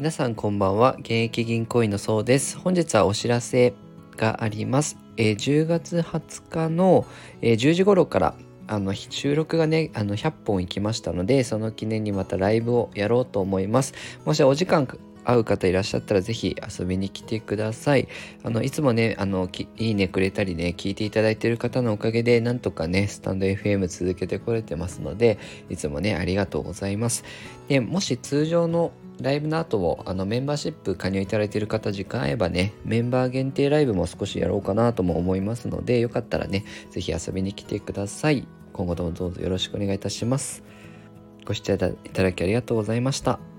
皆さんこんばんは。現役銀行員のそうです。本日はお知らせがあります、えー、10月20日の、えー、10時頃からあの収録がねあの100本行きましたのでその記念にまたライブをやろうと思います。もしお時間会う方いらっしゃったらぜひ遊びに来てください。あのいつもねあのいいねくれたりね聞いていただいている方のおかげでなんとかねスタンド FM 続けてこれてますのでいつもねありがとうございます。でもし通常のライブの後をあのメンバーシップ加入いただいている方時間合えばねメンバー限定ライブも少しやろうかなとも思いますのでよかったらねぜひ遊びに来てください。今後ともどうぞよろしくお願いいたします。ご視聴いただきありがとうございました。